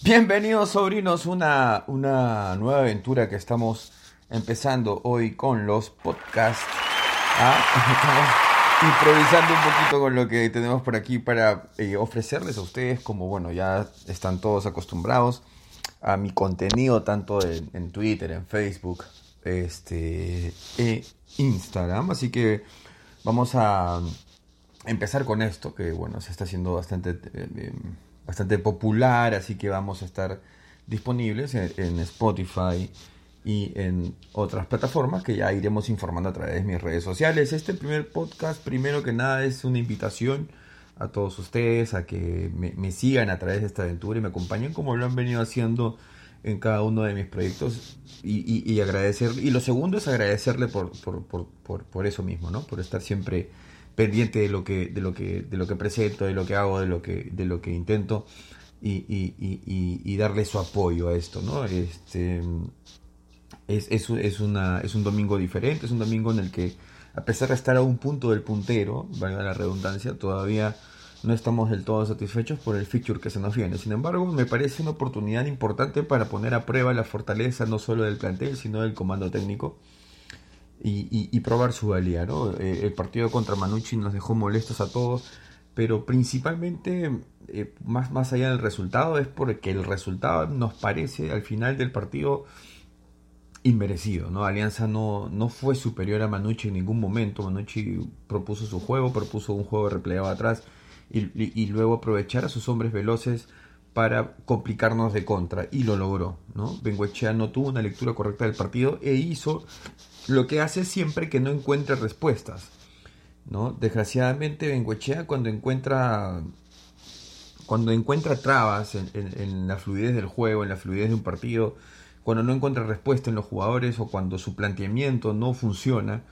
Bienvenidos sobrinos, una, una nueva aventura que estamos empezando hoy con los podcasts. ¿ah? Improvisando un poquito con lo que tenemos por aquí para eh, ofrecerles a ustedes, como bueno, ya están todos acostumbrados a mi contenido tanto en, en Twitter, en Facebook, este, e Instagram. Así que vamos a empezar con esto, que bueno, se está haciendo bastante... eh, bastante popular, así que vamos a estar disponibles en, Spotify y en otras plataformas que ya iremos informando a través de mis redes sociales. Este primer podcast, primero que nada, es una invitación a todos ustedes a que me, me sigan a través de esta aventura y me acompañen como lo han venido haciendo en cada uno de mis proyectos y, y, y agradecer. Y lo segundo es agradecerle por, por, por, por, por eso mismo, ¿no? Por estar siempre pendiente de lo que de lo que de lo que presento de lo que hago de lo que de lo que intento y, y, y, y darle su apoyo a esto no este es, es, es, una es un domingo diferente es un domingo en el que a pesar de estar a un punto del puntero valga la redundancia todavía no estamos del todo satisfechos por el feature que se nos viene. Sin embargo me parece una oportunidad importante para poner a prueba la fortaleza no solo del plantel sino del comando técnico y, probar su valía. ¿no? Eh, el partido contra Manucci nos dejó molestos a todos, pero principalmente, eh, más, más allá del resultado, es porque el resultado nos parece al final del partido inmerecido. ¿no? Alianza no, no fue superior a Manucci en ningún momento. Manucci propuso su juego, propuso un juego replegado atrás y, luego aprovechar a sus hombres veloces para complicarnos de contra y lo logró, ¿no? Bengoechea no tuvo una lectura correcta del partido e hizo lo que hace siempre que no encuentre respuestas. ¿no? Desgraciadamente Bengoechea cuando encuentra cuando encuentra trabas en, en, en, la fluidez del juego, en la fluidez de un partido, cuando no encuentra respuesta en los jugadores o cuando su planteamiento no funciona,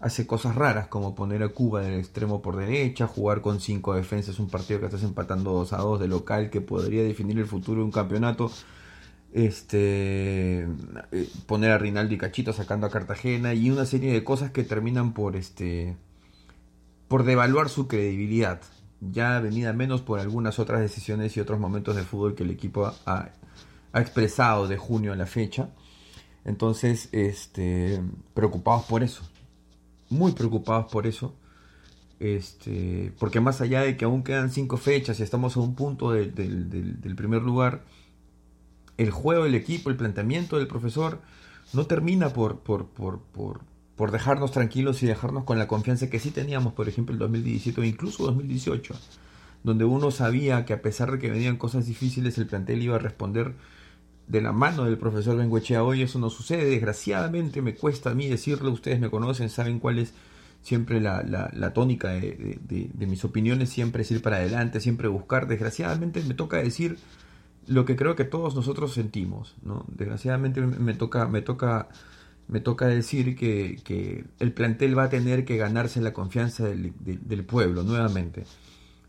hace cosas raras como poner a Cuba del extremo por derecha, jugar con cinco defensas un partido que estás empatando 2 a 2 de local que podría definir el futuro de un campeonato este poner a Rinaldo y Cachito sacando a Cartagena y una serie de cosas que terminan por este por devaluar su credibilidad. Ya venida menos por algunas otras decisiones y otros momentos de fútbol que el equipo ha, expresado de junio a la fecha. Entonces este preocupados por eso. Muy preocupados por eso. Este porque más allá de que aún quedan cinco fechas y estamos a un punto de, de, de, del primer lugar el juego del equipo, el planteamiento del profesor, no termina por, por, por, por, dejarnos tranquilos y dejarnos con la confianza que sí teníamos, por ejemplo, el 2017 o incluso 2018, donde uno sabía que a pesar de que venían cosas difíciles, el plantel iba a responder de la mano del profesor Benguechea. Hoy eso no sucede, desgraciadamente me cuesta a mí decirlo, ustedes me conocen, saben cuál es siempre la, la, la tónica de, de, de, mis opiniones, siempre es ir para adelante, siempre buscar. Desgraciadamente me toca decir lo que creo que todos nosotros sentimos, ¿no? Desgraciadamente me toca, me toca, me toca decir que, que el plantel va a tener que ganarse la confianza del, de, del pueblo nuevamente,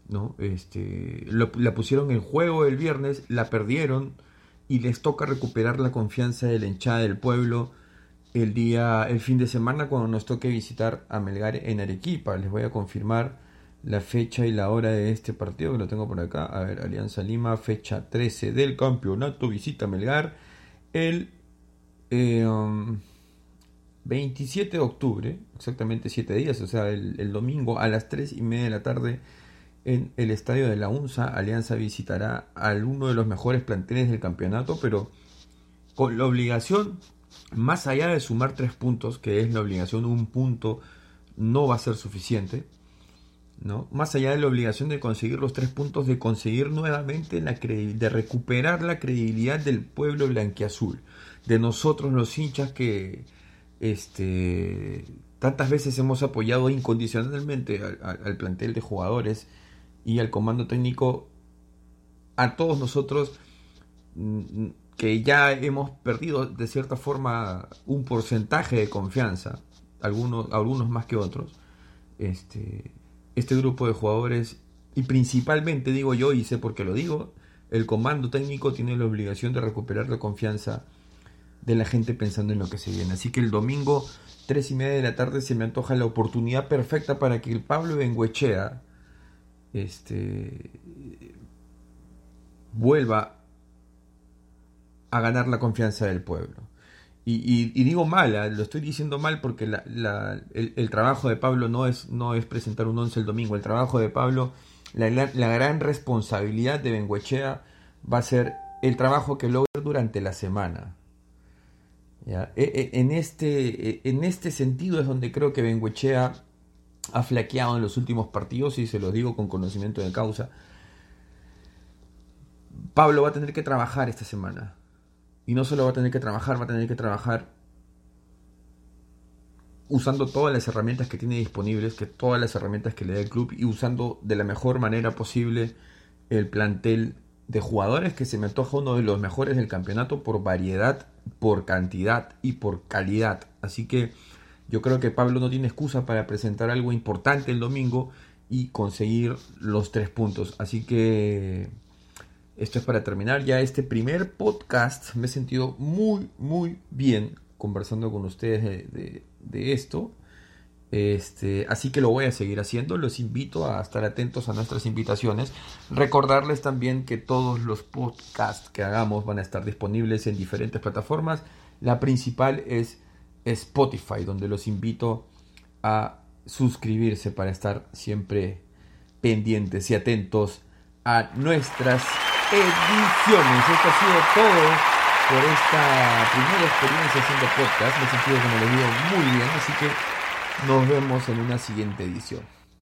¿no? Este, la pusieron en juego el viernes, la perdieron y les toca recuperar la confianza de la hinchada del pueblo el día, el fin de semana cuando nos toque visitar a Melgar en Arequipa. Les voy a confirmar la fecha y la hora de este partido, que lo tengo por acá. A ver, Alianza Lima, fecha 13 del campeonato, visita Melgar el eh, um, 27 de octubre, exactamente 7 días, o sea, el, el, domingo a las 3 y media de la tarde en el estadio de la UNSA. Alianza visitará a uno de los mejores planteles del campeonato, pero con la obligación, más allá de sumar 3 puntos, que es la obligación, un punto no va a ser suficiente ¿no? Más allá de la obligación de conseguir los tres puntos, de conseguir nuevamente la de recuperar la credibilidad del pueblo blanquiazul, de nosotros los hinchas que este, tantas veces hemos apoyado incondicionalmente al, plantel de jugadores y al comando técnico, a todos nosotros mm, que ya hemos perdido de cierta forma un porcentaje de confianza, algunos, algunos más que otros, este, este grupo de jugadores, y principalmente digo yo, y sé por qué lo digo, el comando técnico tiene la obligación de recuperar la confianza de la gente pensando en lo que se viene. Así que el domingo, tres y media de la tarde, se me antoja la oportunidad perfecta para que el Pablo a ganar la confianza del pueblo. Y, digo mal, ¿ah? lo estoy diciendo mal porque el, trabajo de Pablo no es, no es presentar un once el domingo. El trabajo de Pablo, la, gran responsabilidad de Benguechea va a ser el trabajo que logra durante la semana. E, e, en, este, e, en este sentido es donde creo que Benguechea ha flaqueado en los últimos partidos y se los digo con conocimiento de causa. Pablo va a tener que trabajar esta semana. Y no solo va a tener que trabajar, va a tener que trabajar usando todas las herramientas que tiene disponibles, que todas las herramientas que le da el club y usando de la mejor manera posible el plantel de jugadores que se me antoja uno de los mejores del campeonato por variedad, por cantidad y por calidad. Así que yo creo que Pablo no tiene excusa para presentar algo importante el domingo y conseguir los tres puntos. Así que esto es para terminar ya este primer podcast. Me he sentido muy, muy bien conversando con ustedes de, esto. Este, así que lo voy a seguir haciendo. Los invito a estar atentos a nuestras invitaciones. Recordarles también que todos los podcasts que hagamos van a estar disponibles en diferentes plataformas. La principal es Spotify, donde los invito a suscribirse para estar siempre pendientes y atentos a nuestras ediciones. Esto ha sido todo por esta primera experiencia haciendo podcast. Me he sentido, como les digo, muy bien. Así que nos vemos en una siguiente edición.